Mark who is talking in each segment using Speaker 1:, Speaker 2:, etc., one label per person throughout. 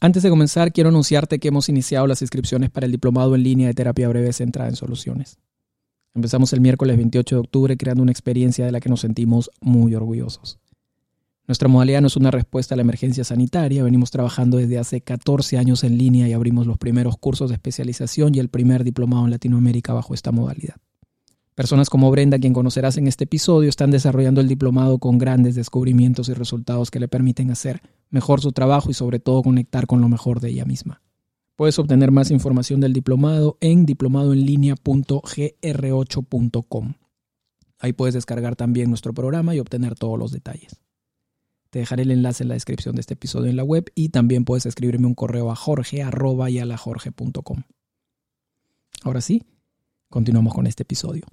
Speaker 1: Antes de comenzar, quiero anunciarte que hemos iniciado las inscripciones para el diplomado en línea de terapia breve centrada en soluciones. Empezamos el miércoles 28 de octubre creando una experiencia de la que nos sentimos muy orgullosos. Nuestra modalidad no es una respuesta a la emergencia sanitaria, venimos trabajando desde hace 14 años en línea y abrimos los primeros cursos de especialización y el primer diplomado en Latinoamérica bajo esta modalidad. Personas como Brenda, quien conocerás en este episodio, están desarrollando el diplomado con grandes descubrimientos y resultados que le permiten hacer mejor su trabajo y sobre todo conectar con lo mejor de ella misma. Puedes obtener más información del diplomado en diplomadoenlinea.gr8.com. Ahí puedes descargar también nuestro programa y obtener todos los detalles. Te dejaré el enlace en la descripción de este episodio en la web y también puedes escribirme un correo a jorge.yalajorge.com. Ahora sí, continuamos con este episodio.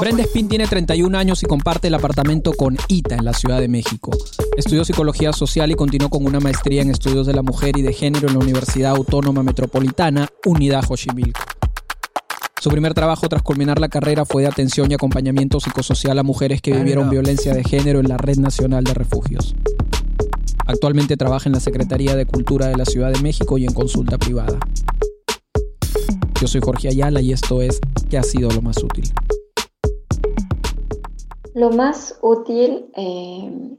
Speaker 1: Brenda Spin tiene 31 años y comparte el apartamento con Ita en la Ciudad de México. Estudió psicología social y continuó con una maestría en estudios de la mujer y de género en la Universidad Autónoma Metropolitana, Unidad Xochimilco. Su primer trabajo tras culminar la carrera fue de atención y acompañamiento psicosocial a mujeres que vivieron violencia de género en la Red Nacional de Refugios. Actualmente trabaja en la Secretaría de Cultura de la Ciudad de México y en consulta privada. Yo soy Jorge Ayala y esto es ¿Qué ha sido lo más útil?
Speaker 2: Lo más útil eh,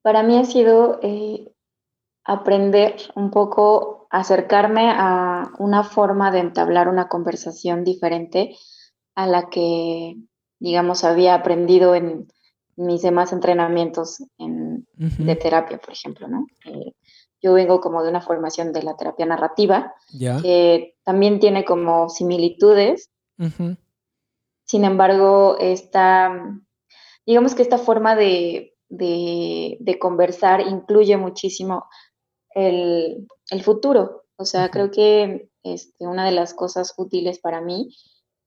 Speaker 2: para mí ha sido eh, aprender un poco, acercarme a una forma de entablar una conversación diferente a la que, digamos, había aprendido en mis demás entrenamientos de terapia, por ejemplo, ¿no? Eh, yo vengo como de una formación de la terapia narrativa, que también tiene como similitudes. Sin embargo, esta digamos que esta forma de, conversar incluye muchísimo el, futuro. O sea, creo que este, una de las cosas útiles para mí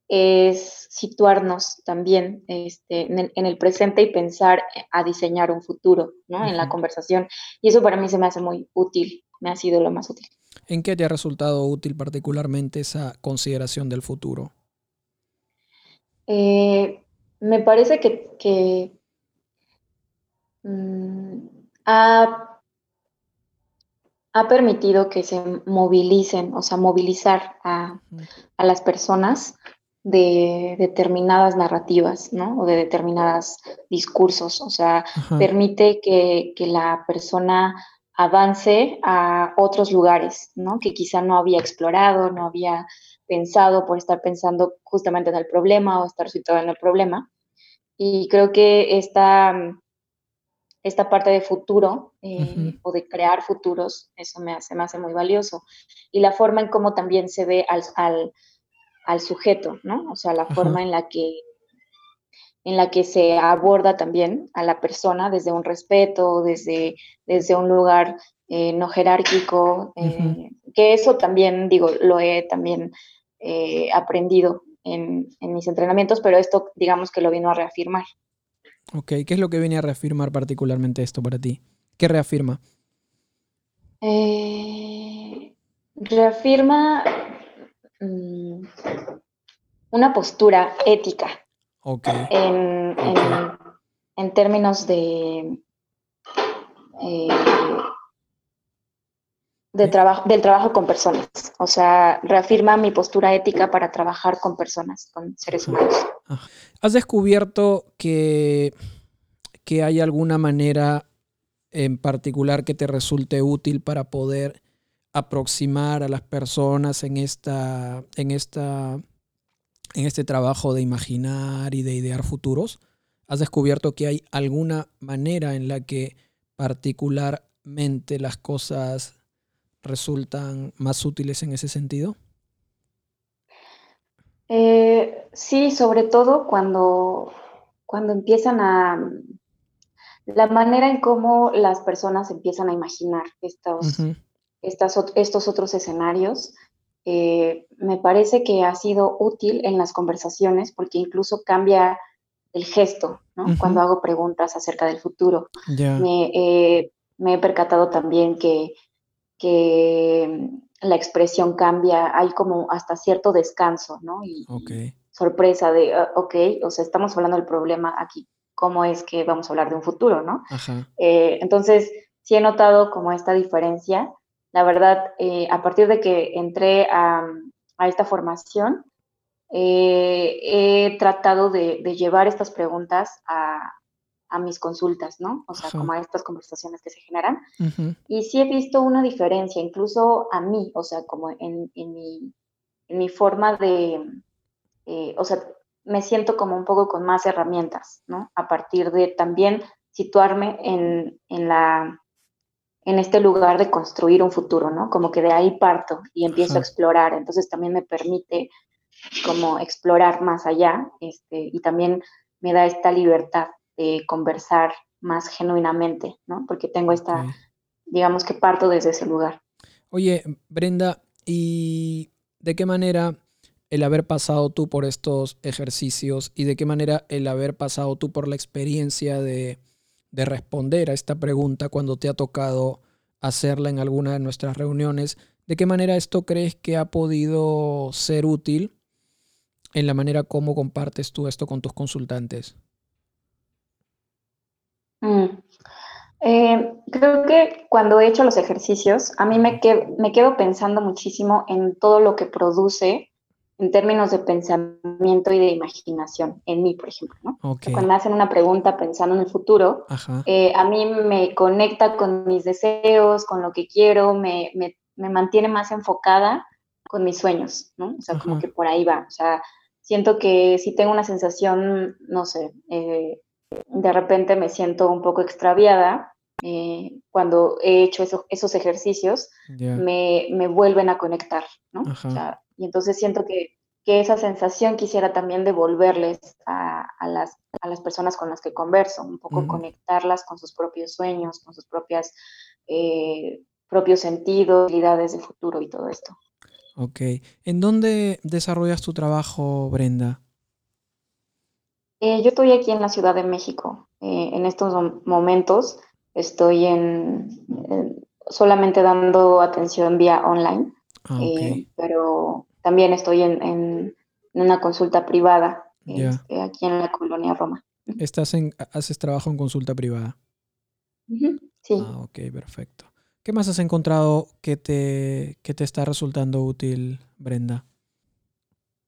Speaker 2: es situarnos también este, en, el, presente y pensar a diseñar un futuro ¿no? en la conversación. Y eso para mí se me hace muy útil, me ha sido lo más útil.
Speaker 1: ¿En qué te ha resultado útil particularmente esa consideración del futuro?
Speaker 2: Eh, me parece que, mm, ha, permitido que se movilicen, o sea, movilizar a, las personas de determinadas narrativas, ¿no? O de determinados discursos. O sea, permite que, que, la persona avance a otros lugares, ¿no? Que quizá no había explorado, no había pensado por estar pensando justamente en el problema o estar situado en el problema. Y creo que esta, esta parte de futuro eh, o de crear futuros, eso me hace, me hace muy valioso. Y la forma en cómo también se ve al, al, sujeto, ¿no? O sea, la forma en la que en la que se aborda también a la persona desde un respeto, desde, desde un lugar eh, no jerárquico, eh, que eso también, digo, lo he también eh, aprendido en, mis entrenamientos, pero esto digamos que lo vino a reafirmar.
Speaker 1: Ok, ¿qué es lo que viene a reafirmar particularmente esto para ti? ¿Qué reafirma?
Speaker 2: Eh, reafirma mm, una postura ética. Okay. En, en, términos de eh, trabajo, del trabajo con personas. O sea, reafirma mi postura ética para trabajar con personas, con seres humanos.
Speaker 1: ¿Has descubierto que, que hay alguna manera en particular que te resulte útil para poder aproximar a las personas en esta, en esta, en este trabajo de imaginar y de idear futuros? ¿Has descubierto que hay alguna manera en la que particularmente las cosas resultan más útiles en ese sentido?
Speaker 2: Eh, sí, sobre todo cuando, cuando empiezan a... La manera en cómo las personas empiezan a imaginar estos, estos otros escenarios, eh, me parece que ha sido útil en las conversaciones porque incluso cambia el gesto, ¿no? Cuando hago preguntas acerca del futuro. Me, eh, me he percatado también que, que la expresión cambia, hay como hasta cierto descanso, ¿no? Y sorpresa de, ah, ok, o sea, estamos hablando del problema aquí, ¿cómo es que vamos a hablar de un futuro, ¿no? Eh, entonces, sí he notado como esta diferencia. La verdad, eh, a partir de que entré a, esta formación, eh, he tratado de, llevar estas preguntas a, mis consultas, ¿no? O sea, como a estas conversaciones que se generan. Y sí he visto una diferencia, incluso a mí, o sea, como en, mi, forma de, eh, o sea, me siento como un poco con más herramientas, ¿no? A partir de también situarme en, en la en este lugar de construir un futuro, ¿no? Como que de ahí parto y empiezo a explorar. Entonces también me permite como explorar más allá este, y también me da esta libertad de conversar más genuinamente, ¿no? Porque tengo esta, digamos que parto desde ese lugar.
Speaker 1: Oye, Brenda, ¿y de qué manera el haber pasado tú por estos ejercicios y de qué manera el haber pasado tú por la experiencia de de responder a esta pregunta cuando te ha tocado hacerla en alguna de nuestras reuniones. ¿De qué manera esto crees que ha podido ser útil en la manera como compartes tú esto con tus consultantes?
Speaker 2: Mm. Eh, creo que cuando he hecho los ejercicios, a mí me, me quedo pensando muchísimo en todo lo que produce en términos de pensamiento y de imaginación, en mí, por ejemplo. ¿no? Cuando me hacen una pregunta pensando en el futuro, eh, a mí me conecta con mis deseos, con lo que quiero, me, me, me mantiene más enfocada con mis sueños, ¿no? O sea, como que por ahí va. O sea, siento que si tengo una sensación, no sé, eh, de repente me siento un poco extraviada, eh, cuando he hecho esos ejercicios, me, me, vuelven a conectar, ¿no? O sea, y entonces siento que, esa sensación quisiera también devolverles a, las, a, las, personas con las que converso, un poco conectarlas con sus propios sueños, con sus propias, eh, propios sentidos, habilidades de futuro y todo esto.
Speaker 1: Ok. ¿En dónde desarrollas tu trabajo, Brenda?
Speaker 2: Eh, yo estoy aquí en la Ciudad de México. Eh, en estos momentos estoy en, solamente dando atención vía online, ah, pero también estoy en, una consulta privada este, aquí en la colonia Roma.
Speaker 1: ¿Estás en, haces trabajo en consulta privada?
Speaker 2: Sí.
Speaker 1: Ah, ok, perfecto. ¿Qué más has encontrado que te, que te está resultando útil, Brenda?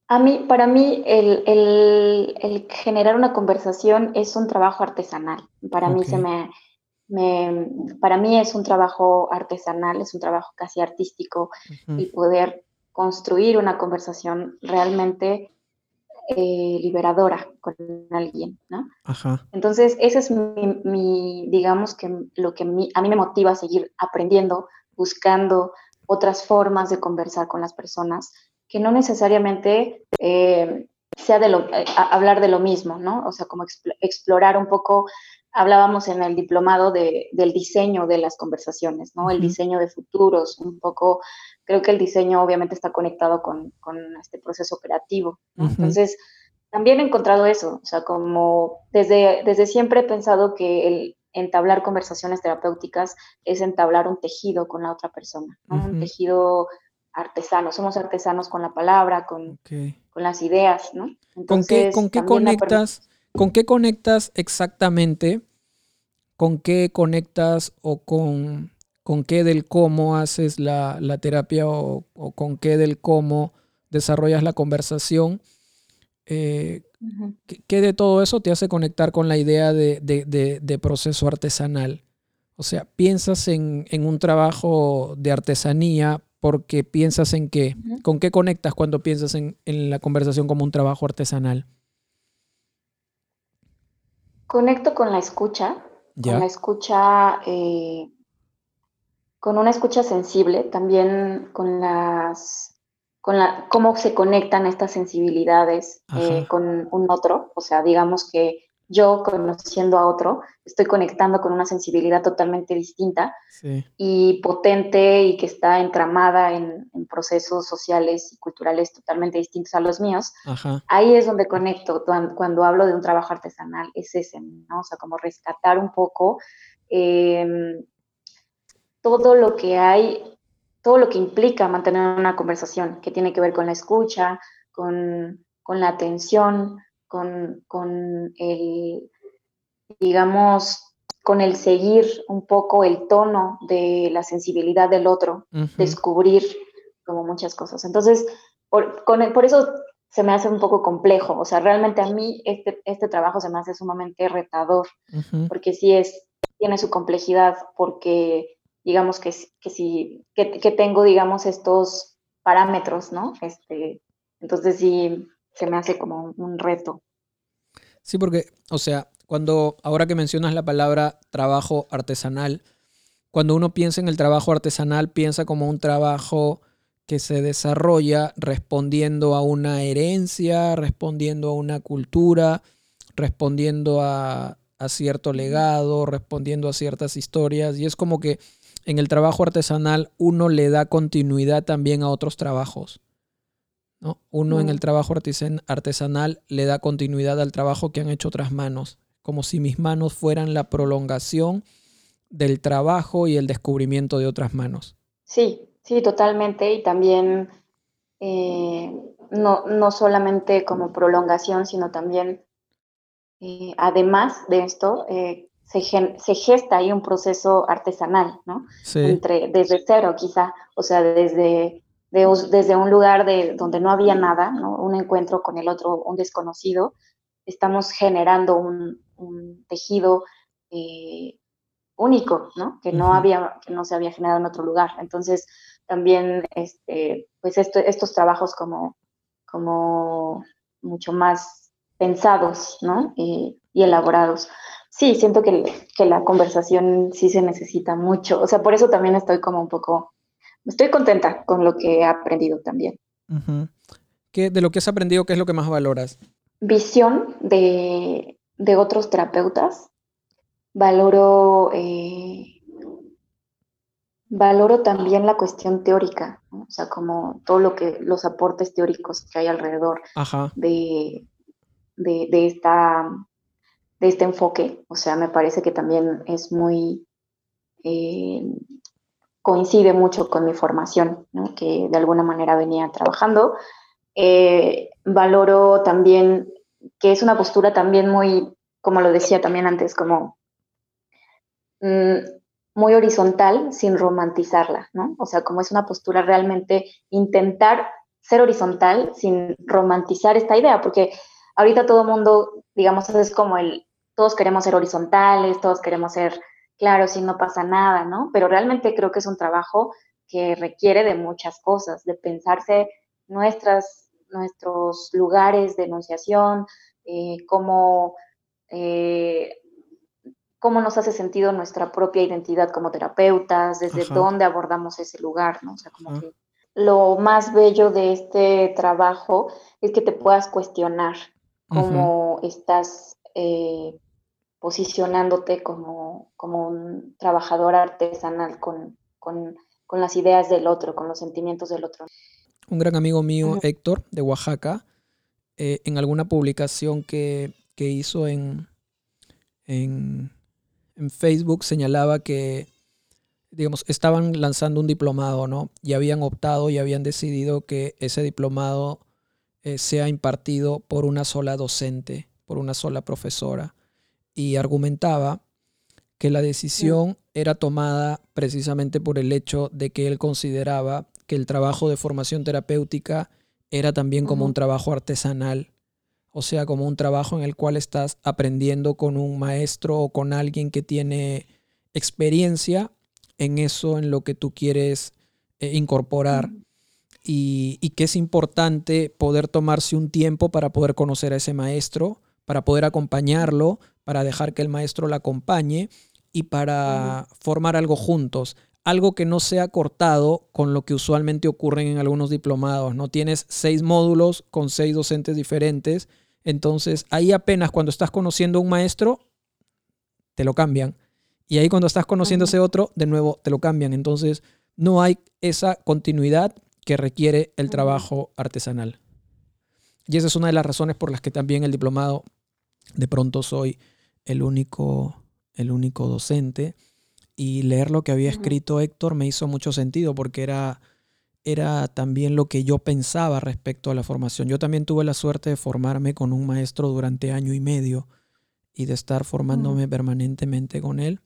Speaker 2: A mí, para mí, el, generar una conversación es un trabajo artesanal. Para mí se me, me, para mí es un trabajo artesanal, es un trabajo casi artístico y poder construir una conversación realmente eh, liberadora con alguien, ¿no? Ajá. Entonces, ese es mi, digamos que lo que a mí me motiva a seguir aprendiendo, buscando otras formas de conversar con las personas, que no necesariamente eh, sea de lo, eh, hablar de lo mismo, ¿no? O sea, como explorar un poco, hablábamos en el diplomado de, del diseño de las conversaciones, ¿no? El diseño de futuros, un poco creo que el diseño obviamente está conectado con, este proceso creativo. Entonces, también he encontrado eso, o sea, como desde, desde siempre he pensado que el entablar conversaciones terapéuticas es entablar un tejido con la otra persona, un tejido artesano, somos artesanos con la palabra, con, con las ideas, ¿no?
Speaker 1: ¿Con qué, con qué conectas? ¿Con qué conectas exactamente? ¿Con qué conectas o con con qué del cómo haces la, terapia o, con qué del cómo desarrollas la conversación. Eh, ¿qué, de todo eso te hace conectar con la idea de, proceso artesanal? O sea, piensas en, un trabajo de artesanía porque piensas en qué. ¿Con qué conectas cuando piensas en, la conversación como un trabajo artesanal?
Speaker 2: Conecto con la escucha, con la escucha eh, con una escucha sensible, también con las, con la, cómo se conectan estas sensibilidades eh, con un otro, o sea, digamos que yo conociendo a otro, estoy conectando con una sensibilidad totalmente distinta y potente y que está entramada en, procesos sociales y culturales totalmente distintos a los míos. Ahí es donde conecto cuando, hablo de un trabajo artesanal, es ese, ¿no? O sea, como rescatar un poco em, todo lo que hay, todo lo que implica mantener una conversación, que tiene que ver con la escucha, con, la atención, con, el, digamos, con el seguir un poco el tono de la sensibilidad del otro, descubrir como muchas cosas. Entonces, por, con por eso se me hace un poco complejo. O sea, realmente a mí este, este trabajo se me hace sumamente retador, porque sí es, tiene su complejidad, porque digamos que, que sí, que, tengo, digamos, estos parámetros, ¿no? Este, entonces sí, se me hace como un reto.
Speaker 1: Sí, porque, o sea, cuando, ahora que mencionas la palabra trabajo artesanal, cuando uno piensa en el trabajo artesanal, piensa como un trabajo que se desarrolla respondiendo a una herencia, respondiendo a una cultura, respondiendo a, cierto legado, respondiendo a ciertas historias. Y es como que en el trabajo artesanal uno le da continuidad también a otros trabajos. ¿No? Uno en el trabajo artesanal le da continuidad al trabajo que han hecho otras manos, como si mis manos fueran la prolongación del trabajo y el descubrimiento de otras manos.
Speaker 2: Sí, Sí, totalmente. Y también eh, no, no, solamente como prolongación, sino también, eh, además de esto, eh, se, se, gesta ahí un proceso artesanal, ¿no? Sí. Entre, desde cero, quizá, o sea, desde, desde un lugar de, donde no había nada, ¿no? Un encuentro con el otro, un desconocido, estamos generando un, un tejido único, ¿no? Que no, había, que no se había generado en otro lugar. Entonces, también este, pues estos trabajos como, como mucho más pensados ¿no? y, elaborados. Sí, siento que, que, la conversación sí se necesita mucho. O sea, por eso también estoy como un poco, estoy contenta con lo que he aprendido también.
Speaker 1: ¿Qué, de lo que has aprendido, ¿qué es lo que más valoras?
Speaker 2: Visión de, de otros terapeutas. Valoro eh, valoro también la cuestión teórica, o sea, como todo lo que, los aportes teóricos que hay alrededor De, de, esta, de este enfoque. O sea, me parece que también es muy, eh, coincide mucho con mi formación, que de alguna manera venía trabajando. Eh, valoro también que es una postura también muy, como lo decía también antes, como mm, muy horizontal sin romantizarla, ¿no? O sea, como es una postura realmente intentar ser horizontal sin romantizar esta idea, porque ahorita todo mundo, digamos, es como el, todos queremos ser horizontales, todos queremos ser claros y no pasa nada, ¿no? Pero realmente creo que es un trabajo que requiere de muchas cosas, de pensarse nuestras, nuestros lugares de enunciación, eh, cómo eh, cómo nos hace sentido nuestra propia identidad como terapeutas, desde dónde abordamos ese lugar, ¿no? O sea, como que lo más bello de este trabajo es que te puedas cuestionar cómo estás eh, posicionándote como, como un trabajador artesanal con, con, con, las ideas del otro, con los sentimientos del otro.
Speaker 1: Un gran amigo mío, Héctor, de Oaxaca, eh, en alguna publicación que, que hizo en, en en Facebook señalaba que, digamos, estaban lanzando un diplomado, ¿no? Y habían optado y habían decidido que ese diplomado eh, sea impartido por una sola docente, por una sola profesora. Y argumentaba que la decisión era tomada precisamente por el hecho de que él consideraba que el trabajo de formación terapéutica era también como un trabajo artesanal o sea, como un trabajo en el cual estás aprendiendo con un maestro o con alguien que tiene experiencia en eso, en lo que tú quieres eh, incorporar. Y, que es importante poder tomarse un tiempo para poder conocer a ese maestro, para poder acompañarlo, para dejar que el maestro la acompañe y para formar algo juntos. Algo que no sea cortado con lo que usualmente ocurren en algunos diplomados. No tienes seis módulos con seis docentes diferentes entonces, ahí apenas cuando estás conociendo a un maestro, te lo cambian. Y ahí cuando estás conociendo a ese otro, de nuevo te lo cambian. Entonces, no hay esa continuidad que requiere el trabajo artesanal. Y esa es una de las razones por las que también el diplomado, de pronto soy el único, el único docente. y leer lo que había escrito Héctor me hizo mucho sentido porque era, era también lo que yo pensaba respecto a la formación. Yo también tuve la suerte de formarme con un maestro durante año y medio y de estar formándome permanentemente con él.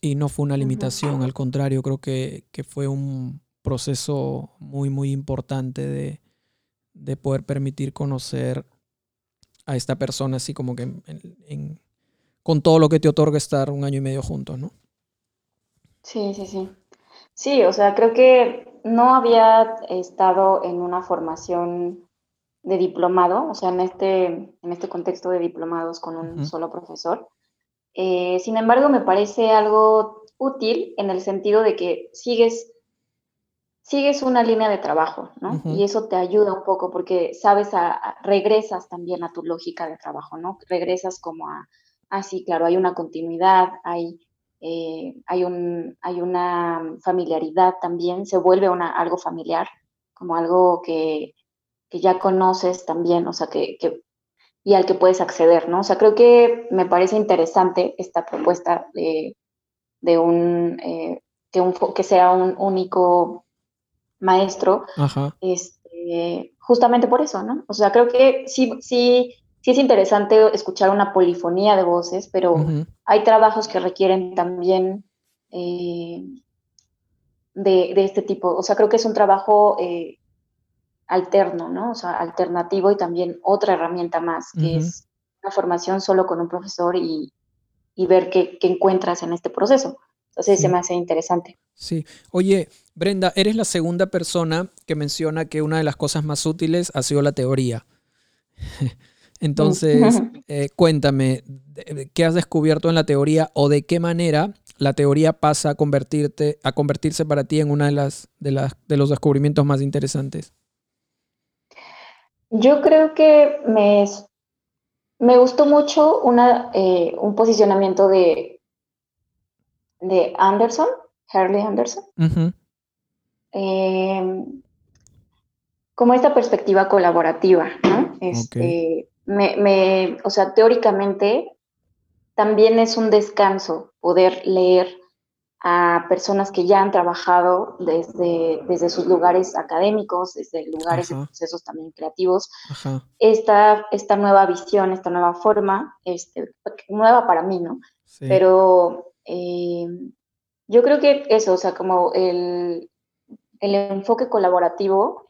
Speaker 1: Y no fue una limitación, al contrario, creo que, fue un proceso muy, muy importante de, de, poder permitir conocer a esta persona así como que con todo lo que te otorga estar un año y medio juntos, ¿no?
Speaker 2: Sí, sí, sí. Sí, o sea, creo que no había estado en una formación de diplomado, o sea, en este, en este contexto de diplomados con un solo profesor. Eh, sin embargo, me parece algo útil en el sentido de que sigues, sigues una línea de trabajo, ¿no? Y eso te ayuda un poco porque sabes, a, regresas también a tu lógica de trabajo, ¿no? Regresas como a, ah, sí, claro, hay una continuidad, hay eh, hay, un, hay una familiaridad también, se vuelve una, algo familiar, como algo que, ya conoces también, o sea, que, y al que puedes acceder, ¿no? O sea, creo que me parece interesante esta propuesta de, un, eh, que, un, que sea un único maestro, Este, justamente por eso, ¿no? O sea, creo que sí, sí sí es interesante escuchar una polifonía de voces, pero hay trabajos que requieren también eh, de, este tipo. O sea, creo que es un trabajo eh, alterno, ¿no? O sea, alternativo y también otra herramienta más, que es una formación solo con un profesor y, ver qué, encuentras en este proceso. Entonces se me hace interesante.
Speaker 1: Sí. Oye, Brenda, eres la segunda persona que menciona que una de las cosas más útiles ha sido la teoría. Entonces, eh, cuéntame, ¿qué has descubierto en la teoría o de qué manera la teoría pasa a, convertirte, a convertirse para ti en uno de, las, de, las, de los descubrimientos más interesantes?
Speaker 2: Yo creo que me, me gustó mucho una, eh, un posicionamiento de, de Anderson, Harley Anderson. Em, como esta perspectiva colaborativa, ¿no? Este, me, o sea, teóricamente también es un descanso poder leer a personas que ya han trabajado desde, desde sus lugares académicos, desde lugares y procesos también creativos, esta, esta nueva visión, esta nueva forma, este, nueva para mí, ¿no? Pero eh, yo creo que eso, o sea, como el, el enfoque colaborativo,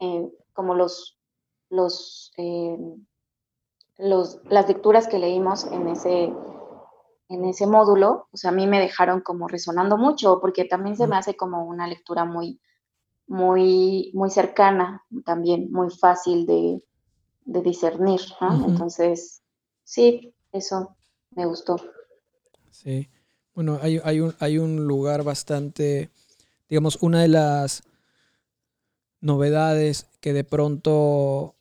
Speaker 2: como los, los eh, las lecturas que leímos en ese, en ese módulo, o sea, a mí me dejaron como resonando mucho, porque también se me hace como una lectura muy, muy, muy cercana, también muy fácil de, discernir, ¿no? Entonces, sí, eso me gustó.
Speaker 1: Sí, bueno, hay, hay, un, hay un lugar bastante, digamos, una de las novedades que de pronto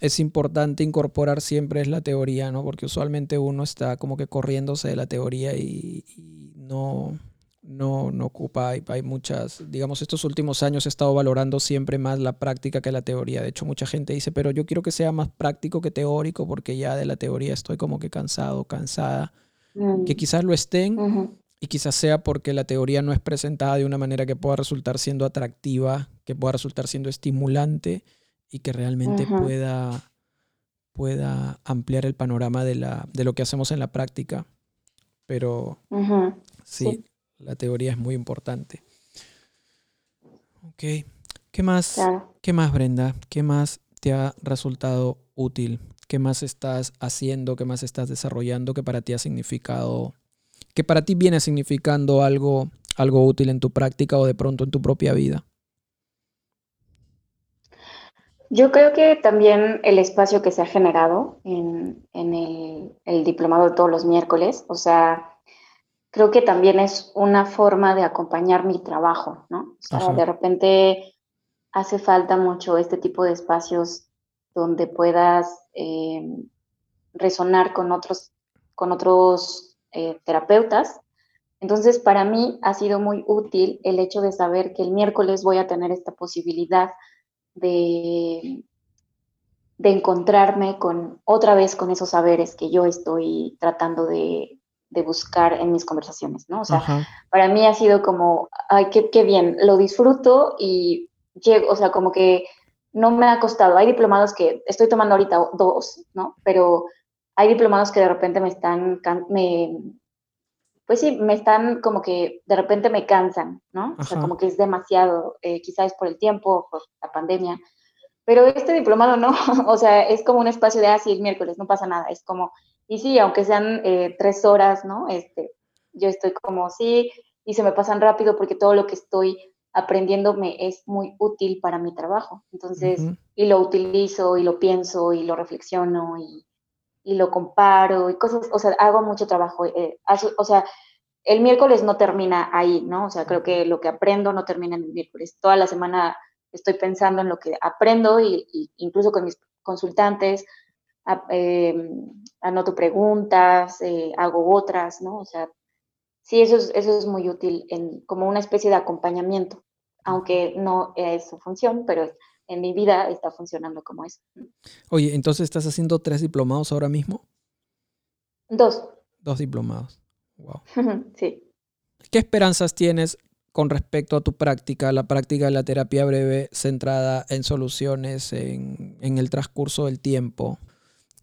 Speaker 1: es importante incorporar siempre es la teoría, ¿no? Porque usualmente uno está como que corriéndose de la teoría y, no, no, no ocupa, hay, hay, muchas, digamos, estos últimos años he estado valorando siempre más la práctica que la teoría. De hecho, mucha gente dice, pero yo quiero que sea más práctico que teórico porque ya de la teoría estoy como que cansado, cansada. Mm. Que quizás lo estén y quizás sea porque la teoría no es presentada de una manera que pueda resultar siendo atractiva, que pueda resultar siendo estimulante y que realmente pueda, pueda ampliar el panorama de, la, de lo que hacemos en la práctica. Pero sí, la teoría es muy importante. Ok. ¿Qué más, ¿Qué más, Brenda? ¿Qué más te ha resultado útil? ¿Qué más estás haciendo? ¿Qué más estás desarrollando que para ti ha significado, que para ti viene significando algo, algo útil en tu práctica o de pronto en tu propia vida?
Speaker 2: Yo creo que también el espacio que se ha generado en, el, diplomado de todos los miércoles, o sea, creo que también es una forma de acompañar mi trabajo, ¿no? O sea, de repente hace falta mucho este tipo de espacios donde puedas eh, resonar con otros, con otros eh, terapeutas. Entonces, para mí ha sido muy útil el hecho de saber que el miércoles voy a tener esta posibilidad de, encontrarme con otra vez con esos saberes que yo estoy tratando de, de buscar en mis conversaciones, ¿no? O sea, para mí ha sido como, ay, qué, qué bien, lo disfruto y llego, o sea, como que no me ha costado. Hay diplomados que estoy tomando ahorita dos, ¿no? Pero hay diplomados que de repente me están, me, pues sí, me están como que de repente me cansan, ¿no? O sea, como que es demasiado, eh, quizás por el tiempo, por la pandemia. Pero este diplomado no, o sea, es como un espacio de, así ah, el miércoles, no pasa nada. Es como, y sí, aunque sean eh, tres horas, ¿no? Este, yo estoy como, sí, y se me pasan rápido porque todo lo que estoy aprendiendo me es muy útil para mi trabajo. Entonces, y lo utilizo y lo pienso y lo reflexiono y, y, lo comparo y cosas, o sea, hago mucho trabajo. Eh, o sea, el miércoles no termina ahí, ¿no? O sea, creo que lo que aprendo no termina en el miércoles. Toda la semana estoy pensando en lo que aprendo y, incluso con mis consultantes Em, anoto preguntas, eh, hago otras, ¿no? O sea, sí, eso es, eso es muy útil en, como una especie de acompañamiento, aunque no es su función, pero en mi vida está funcionando como eso.
Speaker 1: Oye, entonces estás haciendo tres diplomados ahora mismo?
Speaker 2: Dos.
Speaker 1: Dos diplomados. Wow.
Speaker 2: sí.
Speaker 1: ¿Qué esperanzas tienes con respecto a tu práctica, la práctica de la terapia breve centrada en soluciones en, en el transcurso del tiempo?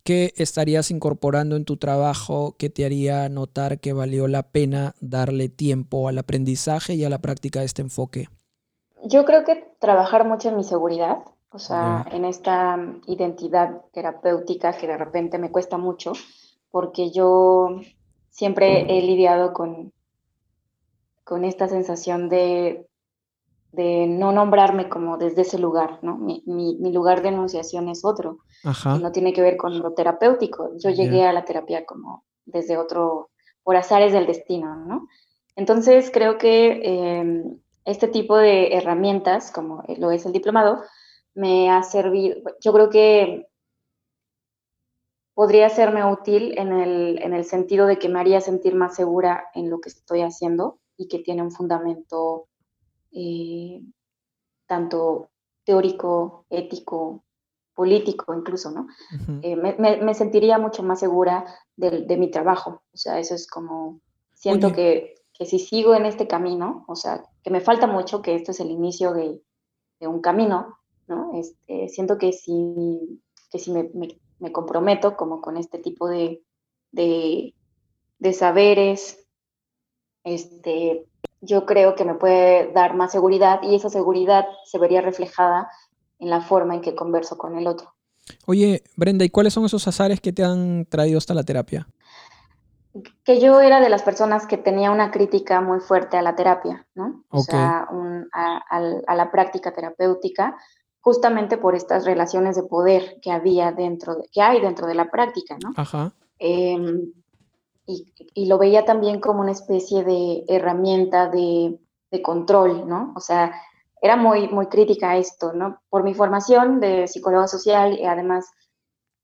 Speaker 1: ¿Qué estarías incorporando en tu trabajo que te haría notar que valió la pena darle tiempo al aprendizaje y a la práctica de este enfoque?
Speaker 2: Yo creo que trabajar mucho en mi seguridad, o sea, en esta identidad terapéutica que de repente me cuesta mucho, porque yo siempre he lidiado con, con esta sensación de de no nombrarme como desde ese lugar, ¿no? Mi, lugar de enunciación es otro, no tiene que ver con lo terapéutico. Yo llegué a la terapia como desde otro, por azares del destino, ¿no? Entonces creo que em, este tipo de herramientas, como lo es el diplomado, me ha servido, yo creo que podría serme útil en el, en el sentido de que me haría sentir más segura en lo que estoy haciendo y que tiene un fundamento eh, tanto teórico, ético, político incluso, ¿no? Eh, me, sentiría mucho más segura de, mi trabajo. O sea, eso es como, siento que, si sigo en este camino, o sea, que me falta mucho, que esto es el inicio de, un camino, ¿no? Este, siento que si, que si me, comprometo como con este tipo de, de, de saberes, este, yo creo que me puede dar más seguridad y esa seguridad se vería reflejada en la forma en que converso con el otro.
Speaker 1: Oye, Brenda, ¿y cuáles son esos azares que te han traído hasta la terapia?
Speaker 2: Que yo era de las personas que tenía una crítica muy fuerte a la terapia, ¿no? O sea, a, la práctica terapéutica, justamente por estas relaciones de poder que había dentro, de, que hay dentro de la práctica, ¿no?
Speaker 1: Ajá.
Speaker 2: Em, y, lo veía también como una especie de herramienta de, control, ¿no? O sea, era muy, muy crítica a esto, ¿no? Por mi formación de psicóloga social y además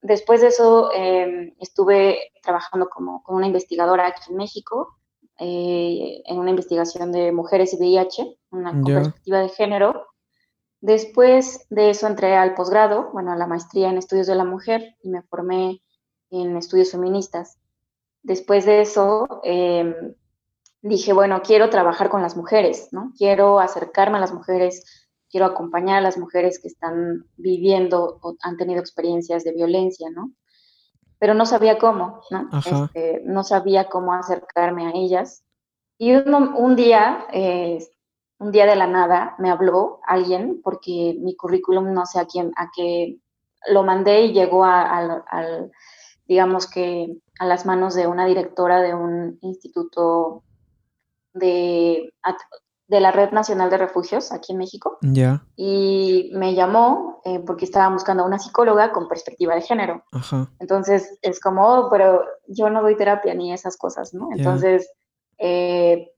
Speaker 2: después de eso em, estuve trabajando como con una investigadora aquí en México eh, en una investigación de mujeres y VIH, una perspectiva de género. Después de eso entré al posgrado, bueno, a la maestría en estudios de la mujer y me formé en estudios feministas. Después de eso, em, dije, bueno, quiero trabajar con las mujeres, ¿no? Quiero acercarme a las mujeres, quiero acompañar a las mujeres que están viviendo o han tenido experiencias de violencia, ¿no? Pero no sabía cómo, ¿no? Este, no sabía cómo acercarme a ellas. Y un, día, eh, un día de la nada, me habló alguien, porque mi currículum no sé a quién, a qué lo mandé y llegó al, digamos que a las manos de una directora de un instituto de, de la Red Nacional de Refugios aquí en México.
Speaker 1: Ya.
Speaker 2: Y me llamó eh, porque estaba buscando a una psicóloga con perspectiva de género.
Speaker 1: Ajá.
Speaker 2: Entonces es como, oh, pero yo no doy terapia ni esas cosas, ¿no? Entonces, eh,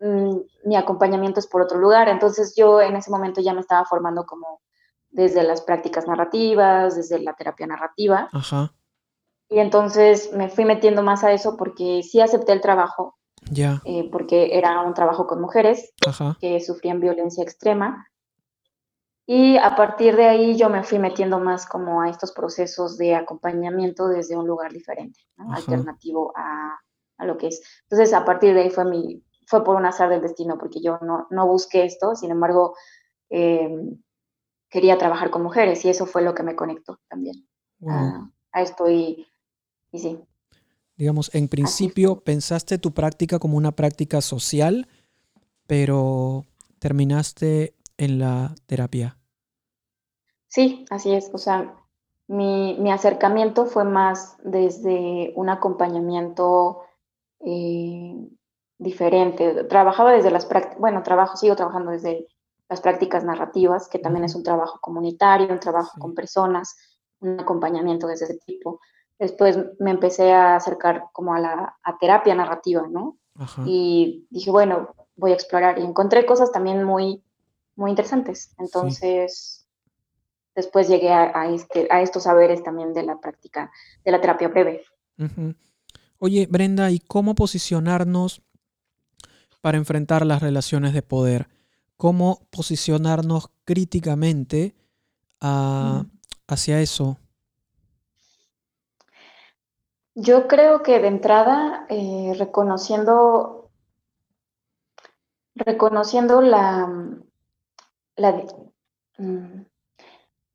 Speaker 2: mm, mi acompañamiento es por otro lugar. Entonces yo en ese momento ya me estaba formando como desde las prácticas narrativas, desde la terapia narrativa.
Speaker 1: Ajá.
Speaker 2: Y entonces me fui metiendo más a eso porque sí acepté el trabajo.
Speaker 1: Ya.
Speaker 2: Eh, porque era un trabajo con mujeres que sufrían violencia extrema. Y a partir de ahí yo me fui metiendo más como a estos procesos de acompañamiento desde un lugar diferente, alternativo a, a lo que es. Entonces, a partir de ahí fue mi, fue por un azar del destino, porque yo no, no busqué esto, sin embargo, em, quería trabajar con mujeres y eso fue lo que me conectó también a, esto y, y, sí.
Speaker 1: Digamos, en principio pensaste tu práctica como una práctica social, pero terminaste en la terapia.
Speaker 2: Sí, así es. O sea, mi, mi acercamiento fue más desde un acompañamiento eh, diferente. Trabajaba desde las prácticas, bueno, trabajo, sigo trabajando desde las prácticas narrativas, que también es un trabajo comunitario, un trabajo con personas, un acompañamiento de ese tipo. Después me empecé a acercar como a la terapia narrativa, ¿no? Y dije, bueno, voy a explorar. Y encontré cosas también muy, muy interesantes. Entonces, después llegué a, este, a estos saberes también de la práctica de la terapia breve.
Speaker 1: Oye, Brenda, ¿y cómo posicionarnos para enfrentar las relaciones de poder? ¿Cómo posicionarnos críticamente ah, hacia eso?
Speaker 2: Yo creo que de entrada, eh, reconociendo, reconociendo la, la, mm,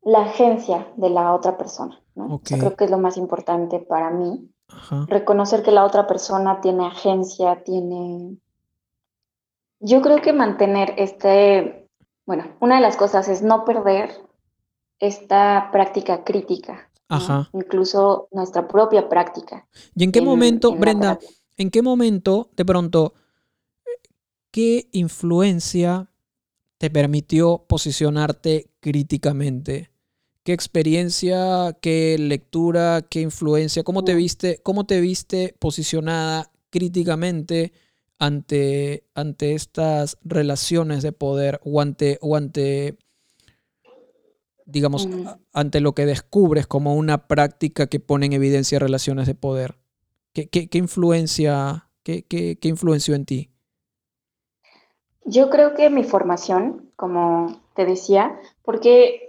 Speaker 2: la agencia de la otra persona. ¿no? creo que es lo más importante para mí. Reconocer que la otra persona tiene agencia, tiene... Yo creo que mantener este, bueno, una de las cosas es no perder esta práctica crítica, Ajá. incluso nuestra propia práctica.
Speaker 1: ¿Y en qué momento, Brenda, en qué momento de pronto, qué influencia te permitió posicionarte críticamente? ¿Qué experiencia, qué lectura, qué influencia? ¿Cómo te viste, cómo te viste posicionada críticamente ante, ante estas relaciones de poder o ante, o ante digamos, mm. ante lo que descubres como una práctica que pone en evidencia relaciones de poder? ¿Qué, qué, influencia, qué, qué, qué influenció en ti?
Speaker 2: Yo creo que mi formación, como te decía, porque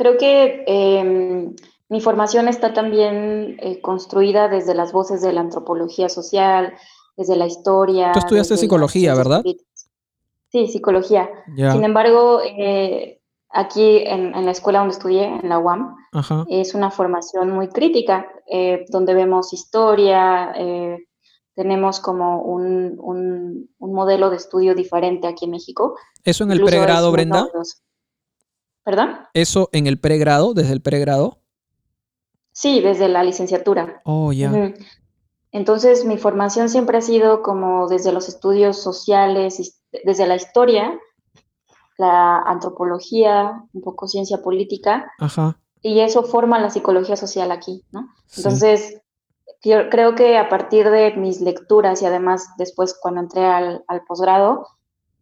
Speaker 2: Creo que em, mi formación está también eh, construida desde las voces de la antropología social, desde la historia.
Speaker 1: Tú estudiaste psicología, ¿verdad?
Speaker 2: Sí, psicología. Sin embargo, eh, aquí en, la escuela donde estudié, en la UAM, es una formación muy crítica, eh, donde vemos historia, tenemos como un, un, modelo de estudio diferente aquí en México.
Speaker 1: ¿Eso en el pregrado, Brenda?
Speaker 2: ¿Perdón?
Speaker 1: ¿Eso en el pregrado, desde el pregrado?
Speaker 2: Sí, desde la licenciatura.
Speaker 1: Oh, ya.
Speaker 2: Entonces, mi formación siempre ha sido como desde los estudios sociales, desde la historia, la antropología, un poco ciencia política. Ajá. Y eso forma la psicología social aquí, ¿no? Entonces, yo creo que a partir de mis lecturas y además después cuando entré al, al posgrado,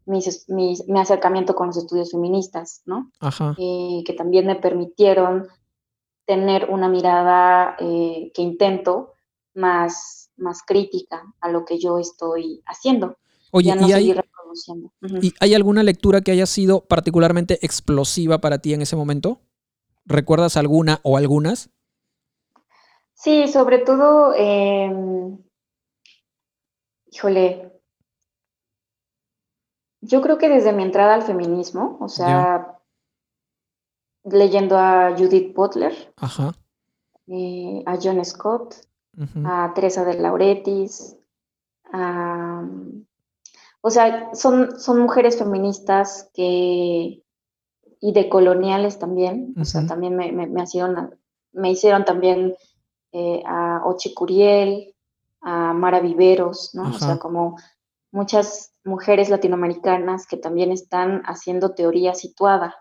Speaker 2: mi acercamiento con los estudios feministas, ¿no? Ajá. Eh, que también me permitieron tener una mirada eh, que intento más, más crítica a lo que yo estoy haciendo.
Speaker 1: Oye, ¿y, hay, ¿y hay alguna lectura que haya sido particularmente explosiva para ti en ese momento? ¿Recuerdas alguna o algunas?
Speaker 2: Sí, sobre todo, em, híjole, yo creo que desde mi entrada al feminismo, o sea, leyendo a Judith Butler, eh, a John Scott, a Teresa de Lauretis, o sea, son, son mujeres feministas que y decoloniales también, o sea, también me, me, me, hicieron, me hicieron también eh, a Ochi Curiel, a Mara Viveros, ¿no? O sea, como muchas mujeres latinoamericanas que también están haciendo teoría situada.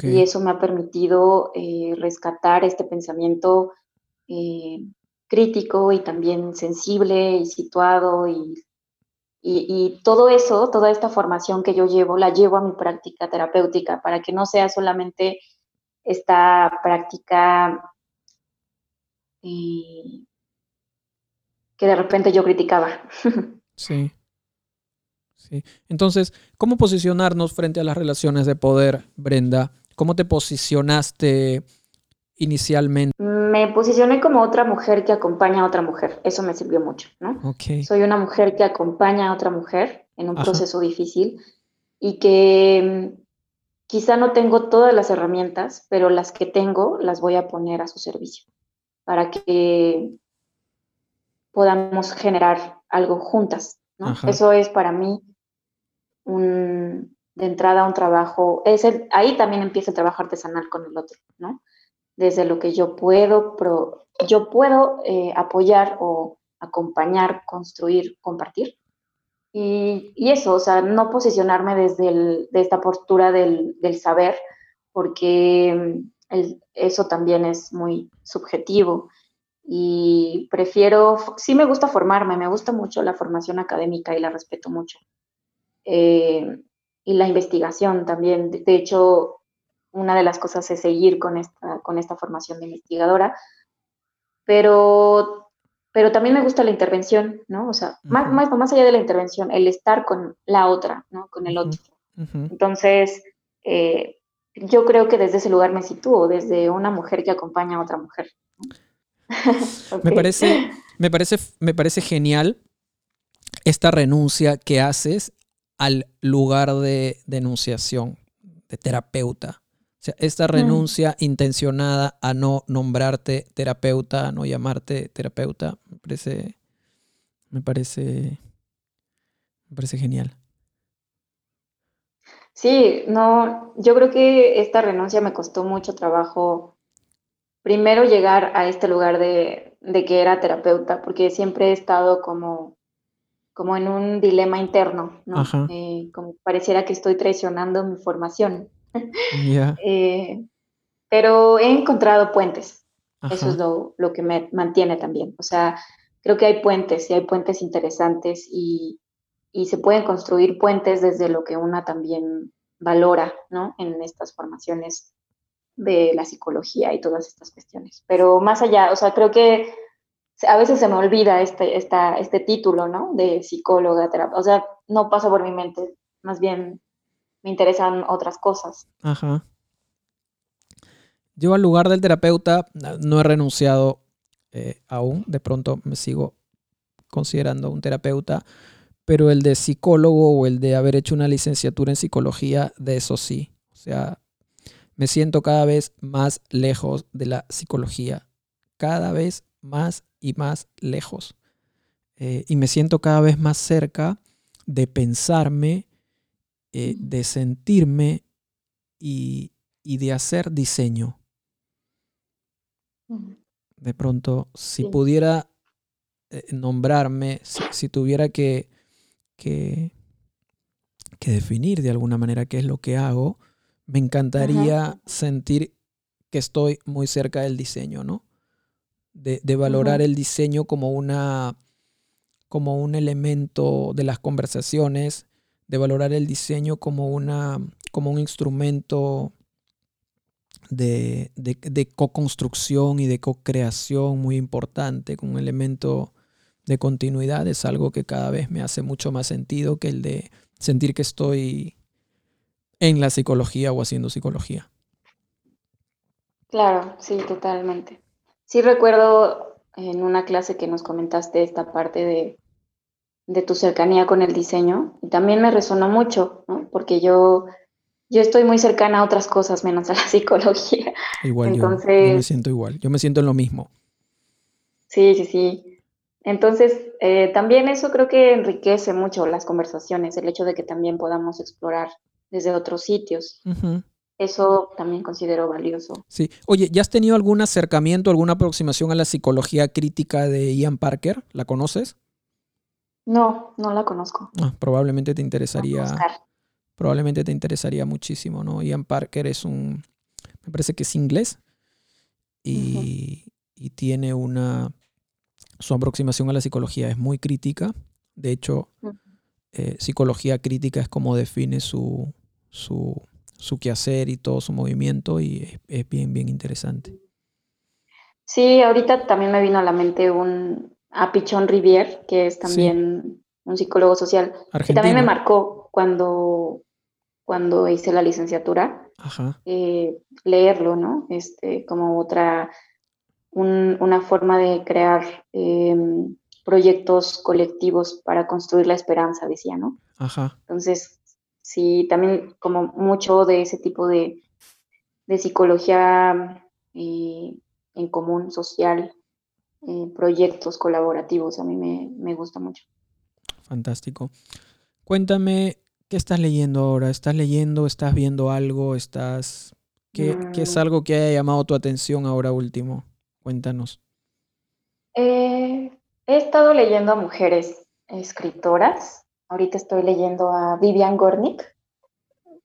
Speaker 2: Y eso me ha permitido eh, rescatar este pensamiento eh, crítico y también sensible y situado y, y, todo eso, toda esta formación que yo llevo, la llevo a mi práctica terapéutica para que no sea solamente esta práctica eh, que de repente yo criticaba.
Speaker 1: Sí. Entonces, ¿cómo posicionarnos frente a las relaciones de poder, Brenda? ¿Cómo te posicionaste inicialmente?
Speaker 2: Me posicioné como otra mujer que acompaña a otra mujer. Eso me sirvió mucho, ¿no?
Speaker 1: Okay.
Speaker 2: Soy una mujer que acompaña a otra mujer en un proceso difícil y que mm, quizá no tengo todas las herramientas, pero las que tengo las voy a poner a su servicio para que podamos generar algo juntas, ¿no? Eso es para mí un, de entrada un trabajo, es ahí también empieza el trabajo artesanal con el otro, ¿no? Desde lo que yo puedo, yo puedo eh, apoyar o acompañar, construir, compartir. Y, eso, o sea, no posicionarme desde esta postura del, saber, porque el, eso también es muy subjetivo. Y prefiero, sí me gusta formarme, me gusta mucho la formación académica y la respeto mucho. Eh, y la investigación también. De, hecho, una de las cosas es seguir con esta, con esta formación de investigadora, pero, pero también me gusta la intervención, ¿no? O sea, más, más, más allá de la intervención, el estar con la otra, ¿no? Con el otro. Entonces, eh, yo creo que desde ese lugar me sitúo, desde una mujer que acompaña a otra mujer.
Speaker 1: me, parece, me, parece, me parece genial esta renuncia que haces al lugar de denunciación, de terapeuta. O sea, esta renuncia intencionada a no nombrarte terapeuta, a no llamarte terapeuta, me parece, me parece, me parece genial.
Speaker 2: Sí, no, yo creo que esta renuncia me costó mucho trabajo. Primero llegar a este lugar de, de que era terapeuta, porque siempre he estado como como en un dilema interno, ¿no? Eh, como pareciera que estoy traicionando mi formación. Eh, pero he encontrado puentes. Eso es lo, lo, que me mantiene también. O sea, creo que hay puentes y hay puentes interesantes y, y, se pueden construir puentes desde lo que una también valora, ¿no? En estas formaciones de la psicología y todas estas cuestiones. Pero más allá, o sea, creo que a veces se me olvida este, esta, este título, ¿no? De psicóloga, terapeuta. O sea, no pasa por mi mente. Más bien me interesan otras cosas.
Speaker 1: Ajá. Yo al lugar del terapeuta no he renunciado eh, aún. De pronto me sigo considerando un terapeuta. Pero el de psicólogo o el de haber hecho una licenciatura en psicología, de eso sí. O sea, me siento cada vez más lejos de la psicología. Cada vez más y más lejos. Eh, y me siento cada vez más cerca de pensarme, eh, de sentirme y, de hacer diseño. De pronto, si pudiera eh, nombrarme, si, tuviera que, que, definir de alguna manera qué es lo que hago, me encantaría sentir que estoy muy cerca del diseño, ¿no? de, valorar el diseño como una como un elemento de las conversaciones, de valorar el diseño como una como un instrumento de, de, co-construcción y de co-creación muy importante, como un elemento de continuidad, es algo que cada vez me hace mucho más sentido que el de sentir que estoy en la psicología o haciendo psicología.
Speaker 2: Claro, sí, totalmente. Sí recuerdo en una clase que nos comentaste esta parte de, tu cercanía con el diseño y también me resonó mucho, ¿no? Porque yo, yo estoy muy cercana a otras cosas menos a la psicología.
Speaker 1: Igual Entonces, yo, yo me siento igual, yo me siento en lo mismo.
Speaker 2: Sí, sí, sí. Entonces, eh, también eso creo que enriquece mucho las conversaciones, el hecho de que también podamos explorar desde otros sitios. Eso también considero valioso.
Speaker 1: Sí. Oye, ¿ya has tenido algún acercamiento, alguna aproximación a la psicología crítica de Ian Parker? ¿La conoces?
Speaker 2: No, no la conozco.
Speaker 1: Ah, probablemente te interesaría. Probablemente te interesaría muchísimo, ¿no? Ian Parker es un. Me parece que es inglés. Y, tiene una. Su aproximación a la psicología es muy crítica. De hecho, eh, psicología crítica es como define su, su su quehacer y todo su movimiento y es, bien, bien interesante.
Speaker 2: Sí, ahorita también me vino a la mente un a Pichón Rivier, que es también un psicólogo social, que también me marcó cuando, cuando hice la licenciatura, eh, leerlo, ¿no? Este, como otra, una forma de crear em, proyectos colectivos para construir la esperanza, decía, ¿no?
Speaker 1: Ajá.
Speaker 2: Entonces, sí, también como mucho de ese tipo de, psicología eh, en común, social, eh, proyectos colaborativos, a mí me, me gusta mucho.
Speaker 1: Fantástico. Cuéntame, ¿qué estás leyendo ahora? ¿Estás leyendo? ¿Estás viendo algo? ¿Estás... ¿Qué, es mm. algo que haya llamado tu atención ahora último? Cuéntanos.
Speaker 2: Eh, he estado leyendo a mujeres escritoras. Ahorita estoy leyendo a Vivian Gornick,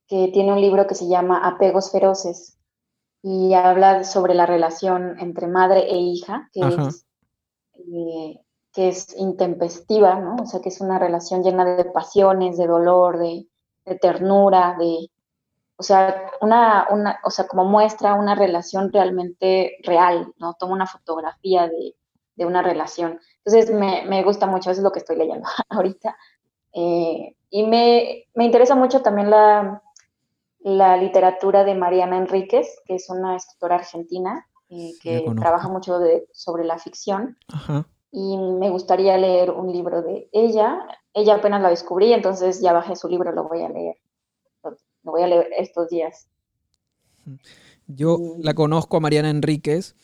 Speaker 2: que tiene un libro que se llama Apegos Feroces y habla sobre la relación entre madre e hija, que es eh, que es intempestiva, ¿no? O sea, que es una relación llena de pasiones, de dolor, de, ternura, de, o sea, una, una, o sea, como muestra una relación realmente real, ¿no? Toma una fotografía de, una relación. Entonces, me, gusta mucho, eso es lo que estoy leyendo ahorita. Eh, y me, interesa mucho también la, la literatura de Mariana Enríquez, que es una escritora argentina eh, que trabaja mucho sobre la ficción. Ajá y me gustaría leer un libro de ella. Ella apenas la descubrí, entonces ya bajé su libro, lo voy a leer. Lo voy a leer estos días.
Speaker 1: Yo la conozco a Mariana Enríquez.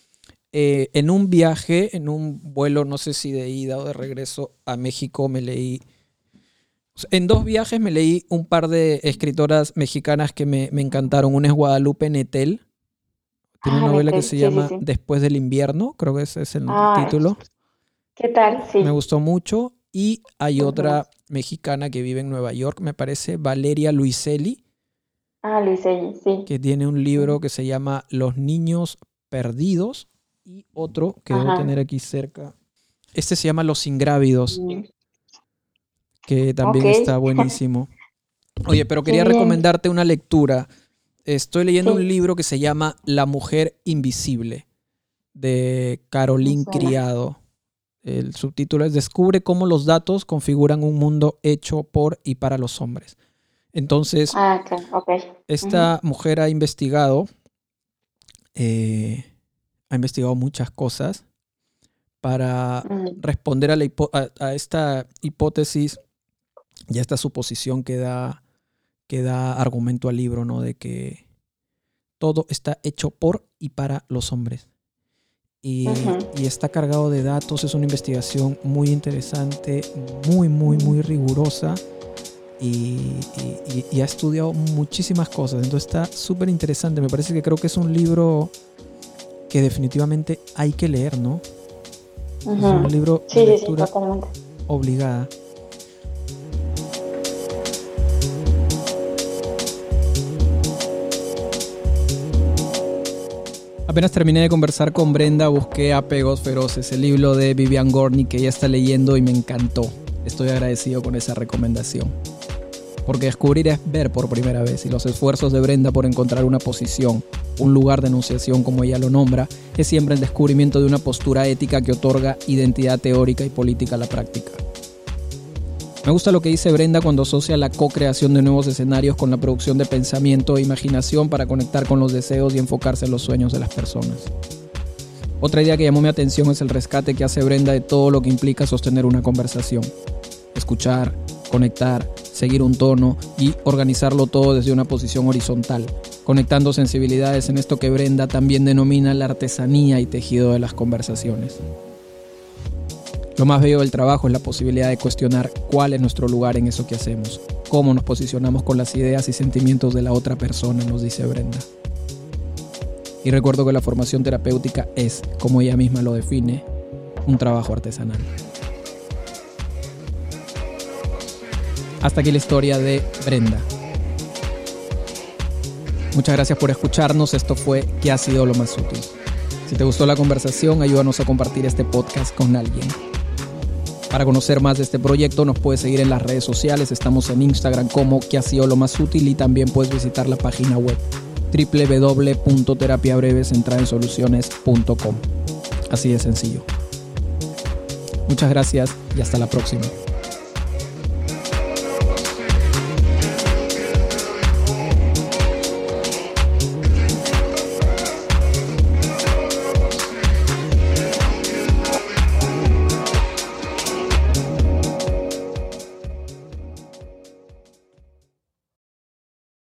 Speaker 1: Eh, en un viaje, en un vuelo, no sé si de ida o de regreso a México, me leí. En dos viajes me leí un par de escritoras mexicanas que me, encantaron. Una es Guadalupe Netel. Tiene una ah, novela que se llama Después del invierno, creo que ese es el ah, título.
Speaker 2: ¿Qué tal? Sí.
Speaker 1: Me gustó mucho. Y hay otra mexicana que vive en Nueva York, me parece, Valeria Luiselli.
Speaker 2: Ah, Luiselli, sí.
Speaker 1: Que tiene un libro que se llama Los niños perdidos. Y otro que debo tener aquí cerca. Este se llama Los ingrávidos. Que también está buenísimo. Oye, pero quería recomendarte una lectura. Estoy leyendo un libro que se llama La mujer invisible de Caroline Criado. El subtítulo es Descubre cómo los datos configuran un mundo hecho por y para los hombres. Entonces,
Speaker 2: ah,
Speaker 1: esta mujer ha investigado, eh, ha investigado muchas cosas para mm. responder a, esta hipótesis y a esta suposición que da, que da argumento al libro, ¿no? De que todo está hecho por y para los hombres y, está cargado de datos. Es una investigación muy interesante, muy, muy, muy rigurosa y, ha estudiado muchísimas cosas. Entonces está súper interesante. Me parece que creo que es un libro que definitivamente hay que leer, ¿no? Es un libro de lectura obligada. Apenas terminé de conversar con Brenda, busqué Apegos Feroces, el libro de Vivian Gorney que ella está leyendo y me encantó. Estoy agradecido con esa recomendación. Porque descubrir es ver por primera vez y los esfuerzos de Brenda por encontrar una posición, un lugar de enunciación como ella lo nombra, es siempre el descubrimiento de una postura ética que otorga identidad teórica y política a la práctica. Me gusta lo que dice Brenda cuando asocia la co-creación de nuevos escenarios con la producción de pensamiento e imaginación para conectar con los deseos y enfocarse en los sueños de las personas. Otra idea que llamó mi atención es el rescate que hace Brenda de todo lo que implica sostener una conversación. Escuchar, conectar, seguir un tono y organizarlo todo desde una posición horizontal, conectando sensibilidades en esto que Brenda también denomina la artesanía y tejido de las conversaciones. Lo más bello del trabajo es la posibilidad de cuestionar cuál es nuestro lugar en eso que hacemos, cómo nos posicionamos con las ideas y sentimientos de la otra persona, nos dice Brenda. Y recuerdo que la formación terapéutica es, como ella misma lo define, un trabajo artesanal. Hasta aquí la historia de Brenda. Muchas gracias por escucharnos. Esto fue ¿Qué ha sido lo más útil? Si te gustó la conversación, ayúdanos a compartir este podcast con alguien. Para conocer más de este proyecto nos puedes seguir en las redes sociales, estamos en Instagram como que ha sido lo más útil y también puedes visitar la página web www.terapiabrevecentraensoluciones.com. Así de sencillo. Muchas gracias y hasta la próxima.